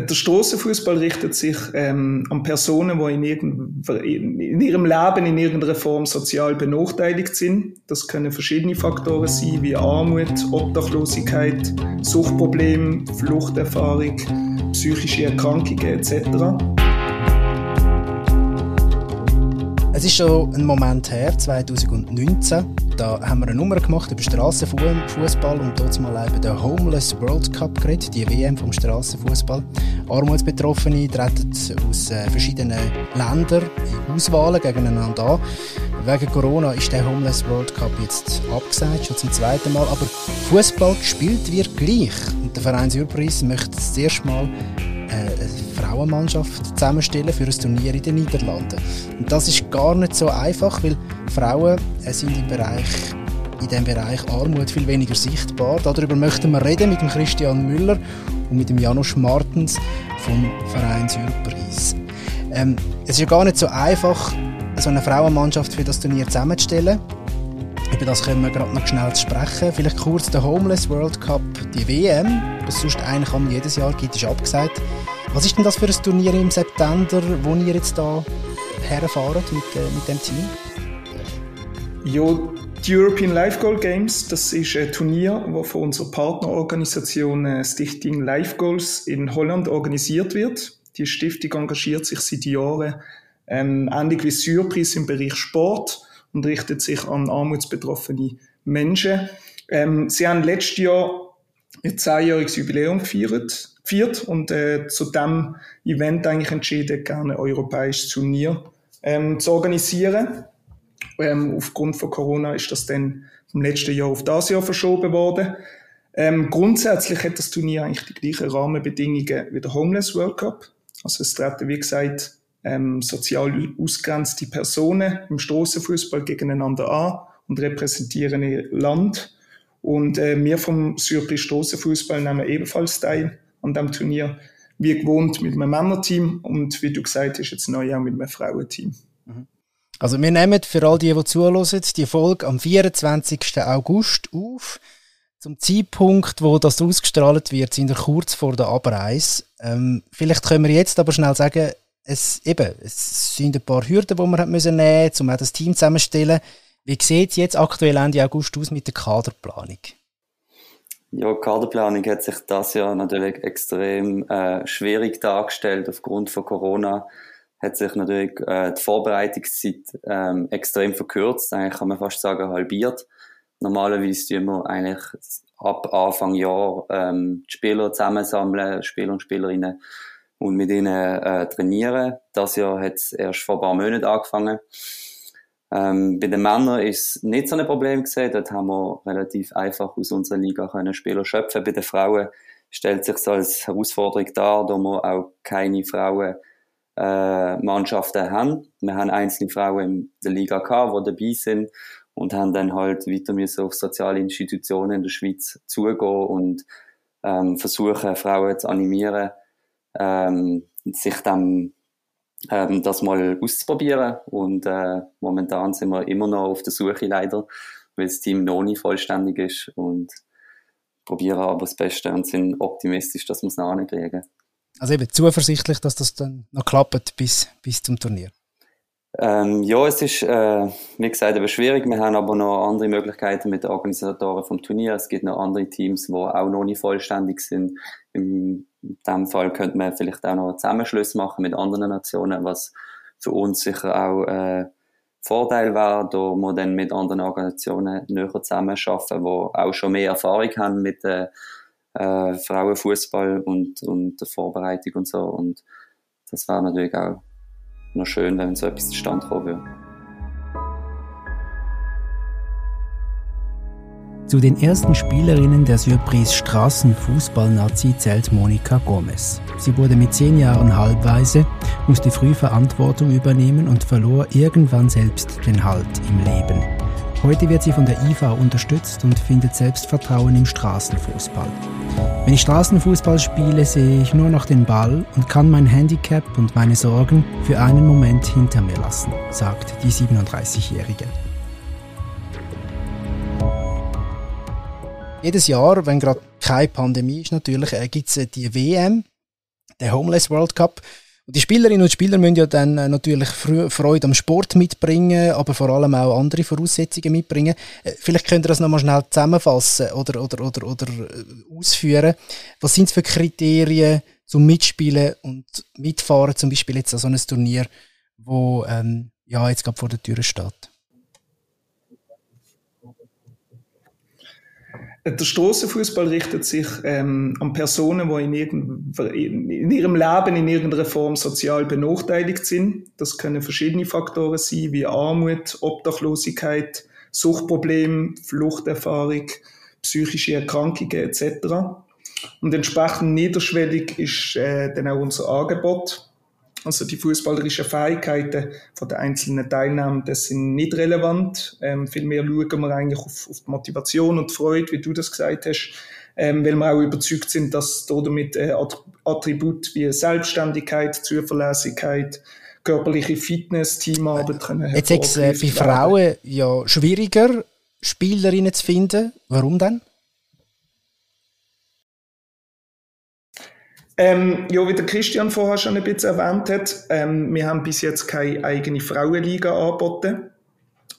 der Strassenfußball richtet sich ähm, an Personen, die in, in, ihrem Leben in irgendeiner Form sozial benachteiligt sind. Das können verschiedene Faktoren sein, wie Armut, Obdachlosigkeit, Suchtprobleme, Fluchterfahrung, psychische Erkrankungen etc. Es ist schon ein Moment her, 2019. Da haben wir eine Nummer gemacht über Strassenfußball und dort mal eben den Homeless World Cup geredet, die WM vom Strassenfußball. Armutsbetroffene treten aus äh, verschiedenen Ländern in Auswahlen gegeneinander an. Wegen Corona ist der Homeless World Cup jetzt abgesagt, schon zum zweiten Mal. Aber Fußball gespielt wird gleich. Und der Verein Surprise möchte das erste Mal eine Frauenmannschaft zusammenstellen für ein Turnier in den Niederlanden. Und das ist gar nicht so einfach, weil Frauen äh, sind im Bereich in dem Bereich Armut viel weniger sichtbar. Darüber möchten wir reden mit dem Christian Müller und mit dem Janusz Martens vom Verein Surprise. Ähm, es ist ja gar nicht so einfach, so eine Frauenmannschaft für das Turnier zusammenzustellen. Über das können wir gerade noch schnell sprechen. Vielleicht kurz der Homeless World Cup, die WM, was sonst eigentlich jedes Jahr gibt, ist abgesagt. Was ist denn das für ein Turnier im September, wo ihr jetzt da herfahrt mit, äh, mit dem Team? Ja, die European Life Goal Games, das ist ein Turnier, das von unserer Partnerorganisation äh, Stichting Life Goals in Holland organisiert wird. Die Stiftung engagiert sich seit Jahren ähm, ähnlich wie Surprise im Bereich Sport und richtet sich an armutsbetroffene Menschen. Ähm, sie haben letztes Jahr ihr zehnjähriges Jubiläum gefeiert, gefeiert und äh, zu dem Event eigentlich entschieden, gerne ein europäisches Turnier ähm, zu organisieren. Ähm, aufgrund von Corona ist das dann vom letzten Jahr auf das Jahr verschoben worden. Ähm, grundsätzlich hat das Turnier eigentlich die gleichen Rahmenbedingungen wie der Homeless World Cup. Also es treten, wie gesagt, ähm, sozial ausgrenzte Personen im Strassenfußball gegeneinander an und repräsentieren ihr Land. Und äh, wir vom Surpris Strassenfußball nehmen ebenfalls teil an dem Turnier, wie gewohnt mit einem Männerteam und wie du gesagt hast, jetzt neu auch mit einem Frauenteam. Mhm. Also wir nehmen für all die, die zuhören, die Folge am 24. August auf. Zum Zeitpunkt, wo das ausgestrahlt wird, sind wir kurz vor der Abreise. Ähm, vielleicht können wir jetzt aber schnell sagen, es, eben, es sind ein paar Hürden, die wir nehmen müssen, um auch das Team zusammenzustellen. Wie sieht es jetzt aktuell Ende August aus mit der Kaderplanung? Ja, die Kaderplanung hat sich das Jahr natürlich extrem äh, schwierig dargestellt. Aufgrund von Corona hat sich natürlich äh, die Vorbereitungszeit ähm, extrem verkürzt. Eigentlich kann man fast sagen halbiert. Normalerweise tun wir eigentlich ab Anfang Jahr ähm, die Spieler zusammensammeln, Spieler und Spielerinnen und mit ihnen äh, trainieren. Das Jahr hat es erst vor ein paar Monaten angefangen. Ähm, bei den Männern ist es nicht so ein Problem gesehen. Dort haben wir relativ einfach aus unserer Liga können Spieler schöpfen. Bei den Frauen stellt sich so als Herausforderung dar, da wir auch keine Frauen äh, Mannschaften haben. Wir haben einzelne Frauen in der Liga gehabt, die dabei sind und haben dann halt weiter müssen auf soziale Institutionen in der Schweiz zugehen und ähm, versuchen, Frauen zu animieren, ähm, sich dann ähm, das mal auszuprobieren. Und äh, momentan sind wir immer noch auf der Suche leider, weil das Team noch nicht vollständig ist und probieren aber das Beste und sind optimistisch, dass wir es noch kriegen. Also eben zuversichtlich, dass das dann noch klappt bis, bis zum Turnier. Ähm, ja, es ist, äh, wie gesagt, aber schwierig. Wir haben aber noch andere Möglichkeiten mit den Organisatoren vom Turnier. Es gibt noch andere Teams, die auch noch nicht vollständig sind. In dem Fall könnte man vielleicht auch noch Zusammenschlüsse machen mit anderen Nationen, was für uns sicher auch äh, Vorteil war, da wir dann mit anderen Organisationen näher zusammenarbeiten, die auch schon mehr Erfahrung haben mit äh, äh, Frauenfußball und, und der Vorbereitung und so. Und das war natürlich auch noch schön, wenn so etwas zustande kommen würde. Zu den ersten Spielerinnen der Surprise Straßenfußball-Nazi zählt Monika Gomez. Sie wurde mit zehn Jahren halbweise, musste früh Verantwortung übernehmen und verlor irgendwann selbst den Halt im Leben. Heute wird sie von der IFA unterstützt und findet Selbstvertrauen im Straßenfußball. Wenn ich Straßenfußball spiele, sehe ich nur noch den Ball und kann mein Handicap und meine Sorgen für einen Moment hinter mir lassen, sagt die 37-Jährige. Jedes Jahr, wenn gerade keine Pandemie ist, natürlich, äh, gibt es äh, die WM. der Homeless World Cup. Und die Spielerinnen und Spieler müssen ja dann äh, natürlich Freude am Sport mitbringen, aber vor allem auch andere Voraussetzungen mitbringen. Äh, vielleicht könnt ihr das nochmal schnell zusammenfassen oder, oder, oder, oder ausführen. Was sind es für Kriterien zum Mitspielen und Mitfahren, zum Beispiel jetzt an so einem Turnier, wo ähm, ja, jetzt gerade vor der Tür steht? Der Strassenfußball richtet sich ähm, an Personen, die in, in, ihrem Leben in irgendeiner Form sozial benachteiligt sind. Das können verschiedene Faktoren sein, wie Armut, Obdachlosigkeit, Suchtprobleme, Fluchterfahrung, psychische Erkrankungen etc. Und entsprechend niederschwellig ist äh, dann auch unser Angebot. Also die fußballerischen Fähigkeiten von den einzelnen Teilnehmern, das sind nicht relevant. Ähm, vielmehr schauen wir eigentlich auf, auf die Motivation und die Freude, wie du das gesagt hast, ähm, weil wir auch überzeugt sind, dass damit äh, Attribute wie Selbstständigkeit, Zuverlässigkeit, körperliche Fitness, Teamarbeit können Jetzt ist es bei Frauen ja schwieriger, Spielerinnen zu finden. Warum denn? Ähm, ja, wie der Christian vorher schon ein bisschen erwähnt hat, ähm, wir haben bis jetzt keine eigene Frauenliga angeboten.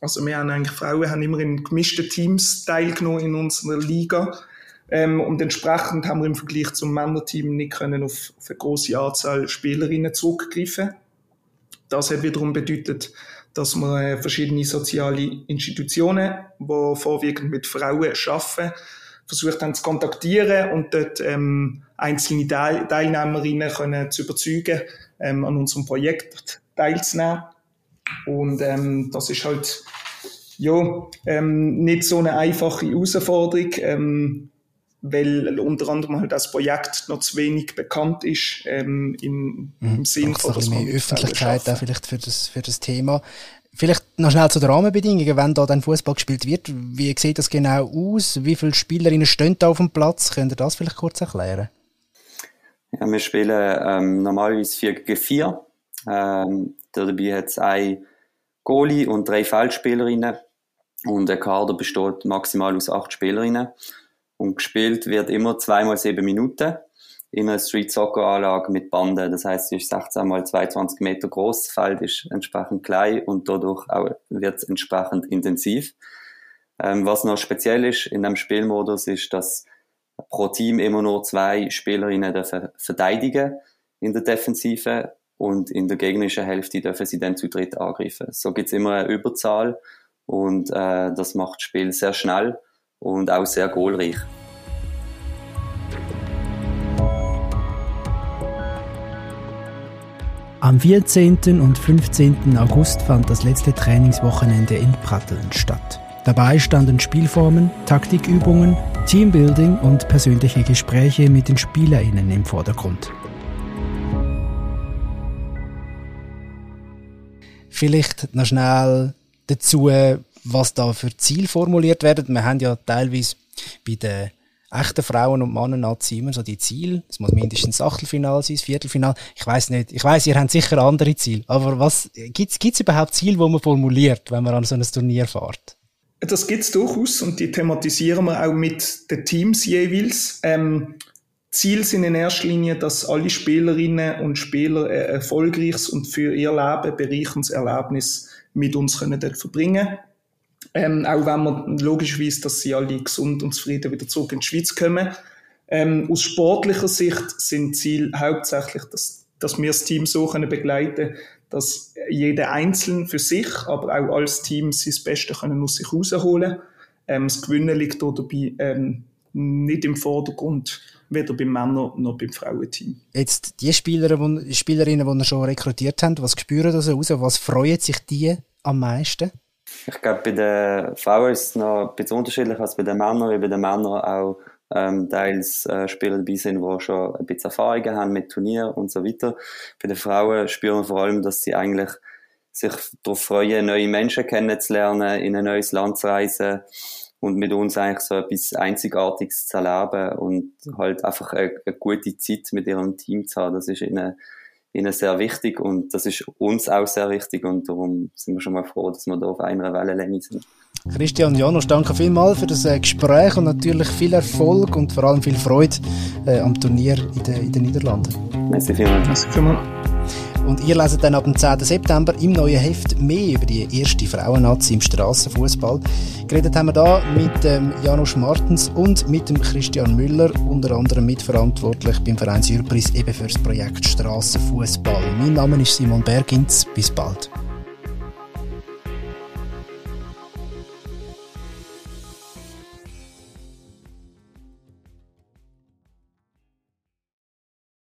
Also wir haben eigentlich Frauen haben immer in gemischten Teams teilgenommen in unserer Liga. Ähm, und entsprechend haben wir im Vergleich zum Männerteam nicht können auf, auf eine große Anzahl Spielerinnen zurückgreifen. Das hat wiederum bedeutet, dass wir äh, verschiedene soziale Institutionen, die vorwiegend mit Frauen arbeiten, versucht haben zu kontaktieren und dort ähm, einzelne Teil Teilnehmerinnen können zu überzeugen, ähm, an unserem Projekt teilzunehmen. Und ähm, das ist halt ja, ähm, nicht so eine einfache Herausforderung, ähm, weil unter anderem halt das Projekt noch zu wenig bekannt ist ähm, im, im mhm. Sinn von dass mehr Öffentlichkeit auch vielleicht für das, für das Thema. Vielleicht noch schnell zu den Rahmenbedingungen, wenn da dann Fußball gespielt wird. Wie sieht das genau aus? Wie viele Spielerinnen stehen da auf dem Platz? Könnt ihr das vielleicht kurz erklären? Ja, wir spielen ähm, normalerweise 4 gegen 4. Ähm, dabei hat es ein Goalie und drei Feldspielerinnen. Und der Kader besteht maximal aus acht Spielerinnen. Und gespielt wird immer zweimal sieben Minuten in einer Street Soccer Anlage mit Banden. Das heißt, sie ist 16 mal 22 Meter groß, das Feld ist entsprechend klein und dadurch auch wird es entsprechend intensiv. Ähm, was noch speziell ist in dem Spielmodus ist, dass pro Team immer nur zwei Spielerinnen dürfen verteidigen in der Defensive und in der gegnerischen Hälfte dürfen sie dann zu dritt angreifen. So gibt es immer eine Überzahl und äh, das macht das Spiel sehr schnell und auch sehr goalreich. Am 14. und 15. August fand das letzte Trainingswochenende in Pratteln statt. Dabei standen Spielformen, Taktikübungen, Teambuilding und persönliche Gespräche mit den SpielerInnen im Vordergrund. Vielleicht noch schnell dazu, was da für Ziele formuliert werden. Wir haben ja teilweise bei den echten Frauen und Männern immer so die Ziele. Es muss mindestens Achtelfinal sein, Viertelfinal. Ich weiß nicht. Ich weiß, ihr habt sicher andere Ziele. Aber was, gibt's, gibt's überhaupt Ziele, die man formuliert, wenn man an so ein Turnier fährt? Das gibt's durchaus und die thematisieren wir auch mit den Teams jeweils. Ähm, Ziel sind in erster Linie, dass alle Spielerinnen und Spieler ein erfolgreiches und für ihr Leben bereicherndes Erlebnis mit uns können dort verbringen ähm, auch wenn man logischerweise, dass sie alle gesund und zufrieden wieder zurück in die Schweiz kommen. Ähm, aus sportlicher Sicht sind Ziel hauptsächlich, dass, dass wir das Team so können begleiten dass jeder einzeln für sich, aber auch als Team sein Bestes können aus sich rausholen. Ähm, das Gewinnen liegt dabei ähm, nicht im Vordergrund, weder beim Männer- noch beim Frauenteam. Jetzt die Spieler, die, Spielerinnen, die ihr schon rekrutiert habt, was spüren das raus? Was freuen sich die am meisten? Ich glaube, bei den Frauen ist es noch ein bisschen unterschiedlich als bei den Männern, weil bei den Männern auch ähm, teils äh, Spieler dabei sind, die schon ein bisschen Erfahrungen haben mit Turnier und so weiter. Bei den Frauen spüren wir vor allem, dass sie eigentlich sich darauf freuen, neue Menschen kennenzulernen, in ein neues Land zu reisen und mit uns eigentlich so etwas Einzigartiges zu erleben und halt einfach eine, eine gute Zeit mit ihrem Team zu haben. Das ist ihnen ihnen sehr wichtig und das ist uns auch sehr wichtig und darum sind wir schon mal froh, dass wir da auf einer Wellenlänge sind. Christian Janusz, danke vielmals für das äh, Gespräch und natürlich viel Erfolg und vor allem viel Freude äh, am Turnier in den, in den Niederlanden. Merci vielmals. Merci vielmals. Und ihr leset dann ab dem 10. September im neuen Heft mehr über die erste Frauennazi im Strassenfußball. Geredet haben wir da mit ähm, Janusz Martens und mit dem Christian Müller, unter anderem mitverantwortlich beim Verein Surprise eben für das Projekt Strassenfußball. Mein Name ist Simon Bergins. Bis bald.